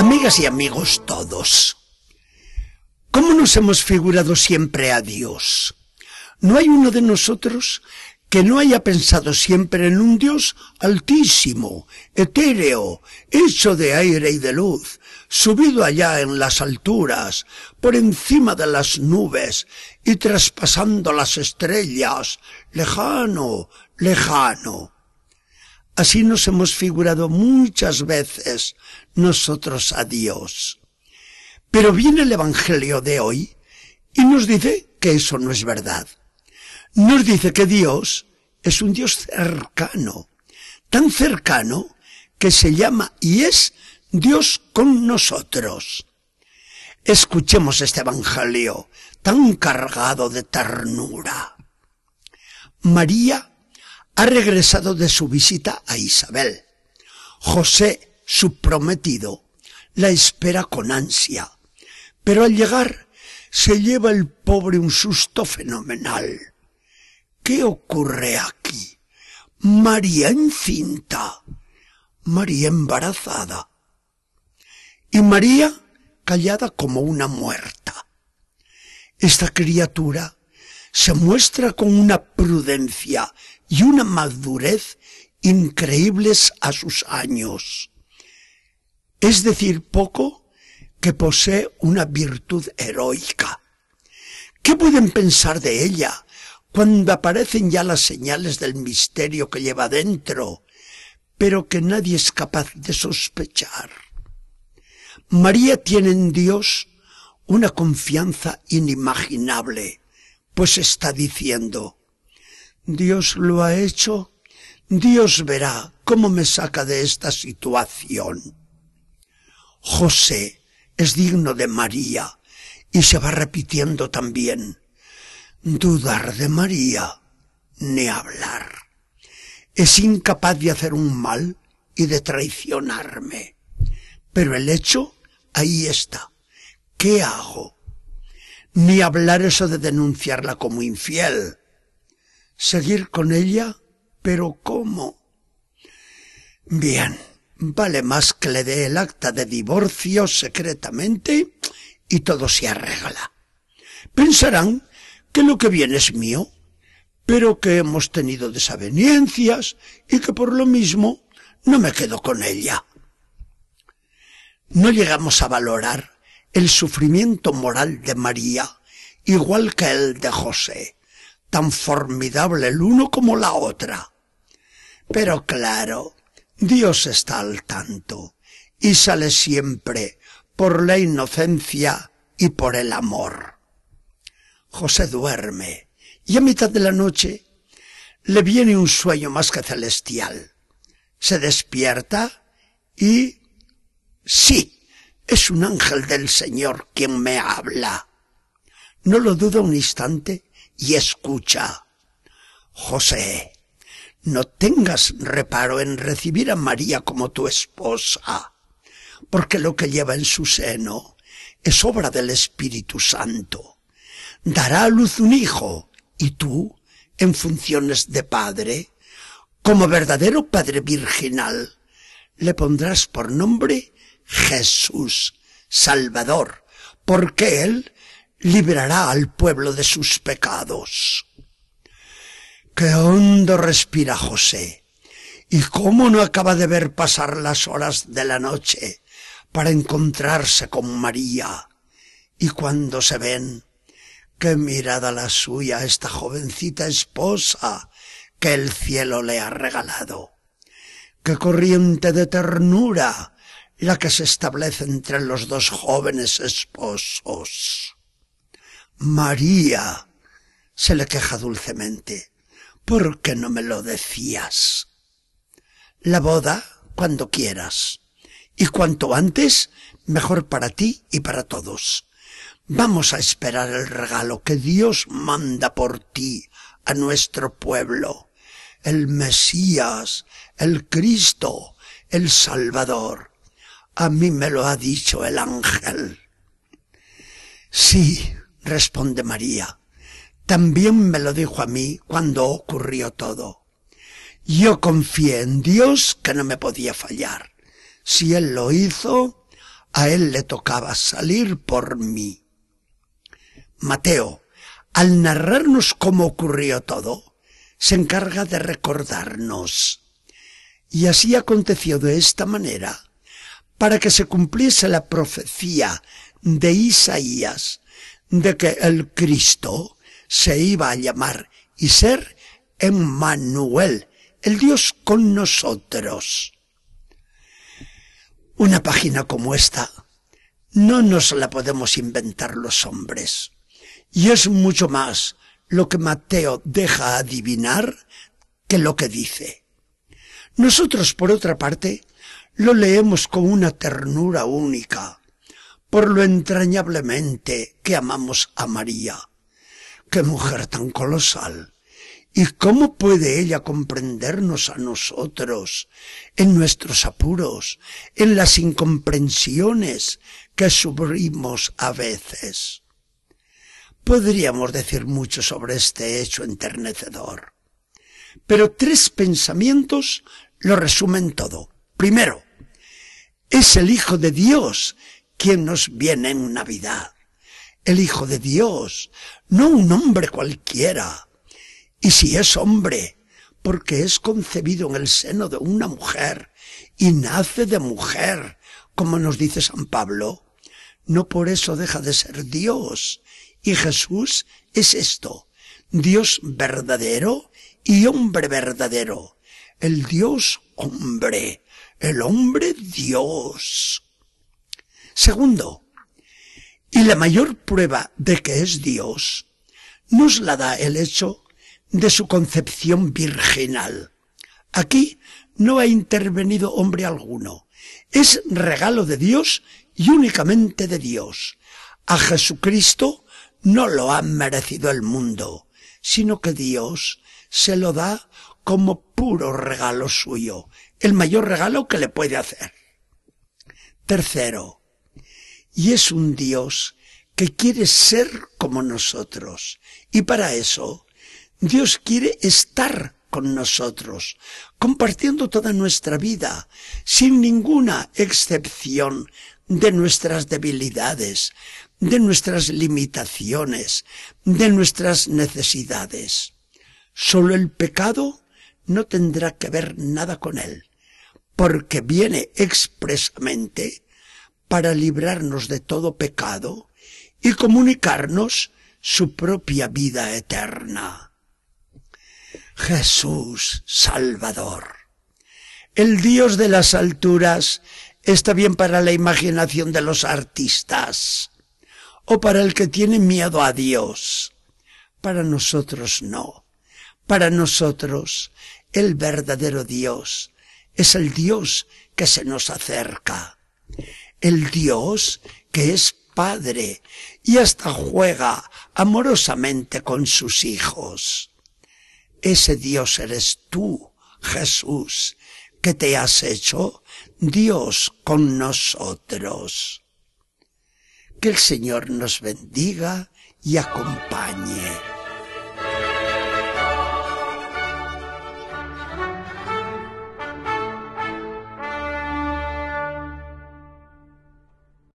Amigas y amigos todos, ¿cómo nos hemos figurado siempre a Dios? No hay uno de nosotros que no haya pensado siempre en un Dios altísimo, etéreo, hecho de aire y de luz, subido allá en las alturas, por encima de las nubes y traspasando las estrellas, lejano, lejano. Así nos hemos figurado muchas veces nosotros a Dios. Pero viene el Evangelio de hoy y nos dice que eso no es verdad nos dice que Dios es un Dios cercano, tan cercano que se llama y es Dios con nosotros. Escuchemos este Evangelio tan cargado de ternura. María ha regresado de su visita a Isabel. José, su prometido, la espera con ansia, pero al llegar se lleva el pobre un susto fenomenal. ¿Qué ocurre aquí? María encinta, María embarazada y María callada como una muerta. Esta criatura se muestra con una prudencia y una madurez increíbles a sus años. Es decir, poco que posee una virtud heroica. ¿Qué pueden pensar de ella cuando aparecen ya las señales del misterio que lleva dentro, pero que nadie es capaz de sospechar. María tiene en Dios una confianza inimaginable, pues está diciendo, Dios lo ha hecho, Dios verá cómo me saca de esta situación. José es digno de María y se va repitiendo también dudar de María, ni hablar. Es incapaz de hacer un mal y de traicionarme. Pero el hecho ahí está. ¿Qué hago? Ni hablar eso de denunciarla como infiel. Seguir con ella, pero ¿cómo? Bien, vale más que le dé el acta de divorcio secretamente y todo se arregla. Pensarán que lo que viene es mío, pero que hemos tenido desavenencias y que por lo mismo no me quedo con ella. No llegamos a valorar el sufrimiento moral de María igual que el de José, tan formidable el uno como la otra. Pero claro, Dios está al tanto y sale siempre por la inocencia y por el amor. José duerme y a mitad de la noche le viene un sueño más que celestial. Se despierta y... sí, es un ángel del Señor quien me habla. No lo duda un instante y escucha. José, no tengas reparo en recibir a María como tu esposa, porque lo que lleva en su seno es obra del Espíritu Santo dará a luz un hijo, y tú, en funciones de padre, como verdadero padre virginal, le pondrás por nombre Jesús, Salvador, porque él librará al pueblo de sus pecados. Qué hondo respira José, y cómo no acaba de ver pasar las horas de la noche para encontrarse con María, y cuando se ven, Qué mirada la suya esta jovencita esposa que el cielo le ha regalado. Qué corriente de ternura la que se establece entre los dos jóvenes esposos. María, se le queja dulcemente, ¿por qué no me lo decías? La boda, cuando quieras, y cuanto antes, mejor para ti y para todos. Vamos a esperar el regalo que Dios manda por ti a nuestro pueblo, el Mesías, el Cristo, el Salvador. A mí me lo ha dicho el ángel. Sí, responde María, también me lo dijo a mí cuando ocurrió todo. Yo confié en Dios que no me podía fallar. Si Él lo hizo, a él le tocaba salir por mí. Mateo, al narrarnos cómo ocurrió todo, se encarga de recordarnos. Y así aconteció de esta manera, para que se cumpliese la profecía de Isaías de que el Cristo se iba a llamar y ser Emmanuel, el Dios con nosotros. Una página como esta no nos la podemos inventar los hombres. Y es mucho más lo que Mateo deja adivinar que lo que dice. Nosotros, por otra parte, lo leemos con una ternura única, por lo entrañablemente que amamos a María. ¡Qué mujer tan colosal! ¿Y cómo puede ella comprendernos a nosotros en nuestros apuros, en las incomprensiones que sufrimos a veces? Podríamos decir mucho sobre este hecho enternecedor. Pero tres pensamientos lo resumen todo. Primero, es el Hijo de Dios quien nos viene en Navidad. El Hijo de Dios, no un hombre cualquiera. Y si es hombre, porque es concebido en el seno de una mujer y nace de mujer, como nos dice San Pablo, no por eso deja de ser Dios, y Jesús es esto, Dios verdadero y hombre verdadero. El Dios hombre, el hombre Dios. Segundo, y la mayor prueba de que es Dios nos la da el hecho de su concepción virginal. Aquí no ha intervenido hombre alguno. Es regalo de Dios y únicamente de Dios. A Jesucristo no lo ha merecido el mundo, sino que Dios se lo da como puro regalo suyo, el mayor regalo que le puede hacer. Tercero, y es un Dios que quiere ser como nosotros, y para eso Dios quiere estar con nosotros, compartiendo toda nuestra vida, sin ninguna excepción de nuestras debilidades, de nuestras limitaciones, de nuestras necesidades. Solo el pecado no tendrá que ver nada con él, porque viene expresamente para librarnos de todo pecado y comunicarnos su propia vida eterna. Jesús Salvador. El Dios de las alturas está bien para la imaginación de los artistas o para el que tiene miedo a Dios. Para nosotros no. Para nosotros el verdadero Dios es el Dios que se nos acerca. El Dios que es Padre y hasta juega amorosamente con sus hijos. Ese Dios eres tú, Jesús, que te has hecho Dios con nosotros. Que el Señor nos bendiga y acompañe.